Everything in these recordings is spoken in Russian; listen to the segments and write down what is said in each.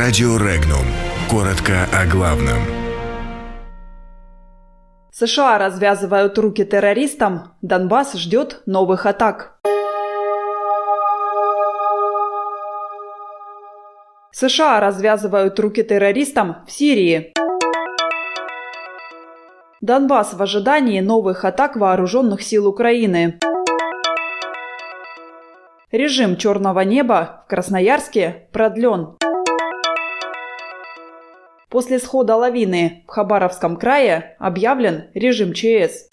Радио Регнум. Коротко о главном. США развязывают руки террористам. Донбасс ждет новых атак. США развязывают руки террористам в Сирии. Донбасс в ожидании новых атак вооруженных сил Украины. Режим черного неба в Красноярске продлен. После схода лавины в Хабаровском крае объявлен режим ЧС.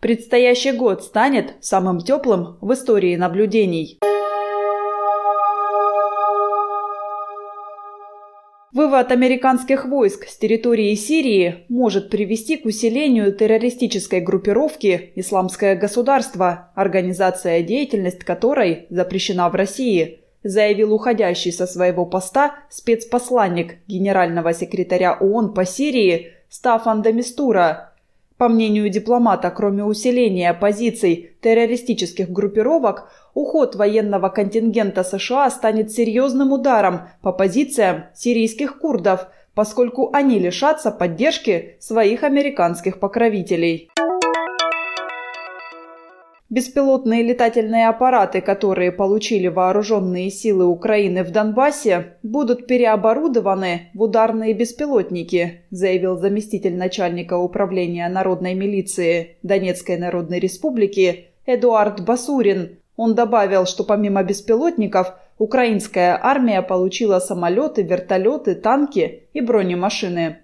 Предстоящий год станет самым теплым в истории наблюдений. Вывод американских войск с территории Сирии может привести к усилению террористической группировки «Исламское государство», организация деятельность которой запрещена в России, заявил уходящий со своего поста спецпосланник генерального секретаря ООН по Сирии Стафан Демистура по мнению дипломата, кроме усиления позиций террористических группировок, уход военного контингента США станет серьезным ударом по позициям сирийских курдов, поскольку они лишатся поддержки своих американских покровителей. Беспилотные летательные аппараты, которые получили вооруженные силы Украины в Донбассе, будут переоборудованы в ударные беспилотники, заявил заместитель начальника управления народной милиции Донецкой Народной Республики Эдуард Басурин. Он добавил, что помимо беспилотников украинская армия получила самолеты, вертолеты, танки и бронемашины.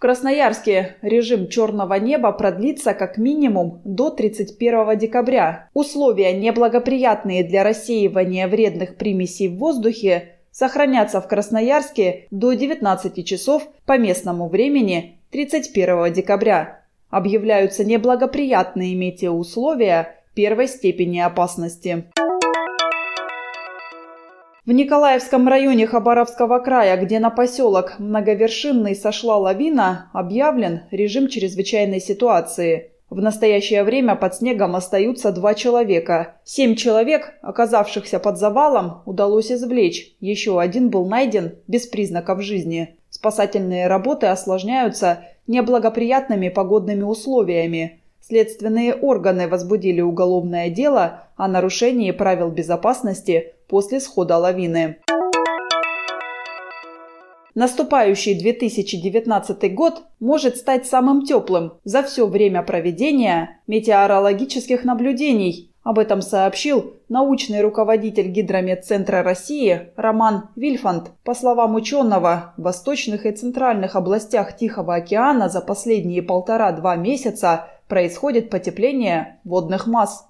Красноярске режим черного неба продлится как минимум до 31 декабря. Условия, неблагоприятные для рассеивания вредных примесей в воздухе, сохранятся в Красноярске до 19 часов по местному времени 31 декабря. Объявляются неблагоприятные метеоусловия первой степени опасности. В Николаевском районе Хабаровского края, где на поселок Многовершинный сошла лавина, объявлен режим чрезвычайной ситуации. В настоящее время под снегом остаются два человека. Семь человек, оказавшихся под завалом, удалось извлечь. Еще один был найден без признаков жизни. Спасательные работы осложняются неблагоприятными погодными условиями. Следственные органы возбудили уголовное дело о нарушении правил безопасности после схода лавины. Наступающий 2019 год может стать самым теплым за все время проведения метеорологических наблюдений. Об этом сообщил научный руководитель Гидрометцентра России Роман Вильфанд. По словам ученого, в восточных и центральных областях Тихого океана за последние полтора-два месяца происходит потепление водных масс.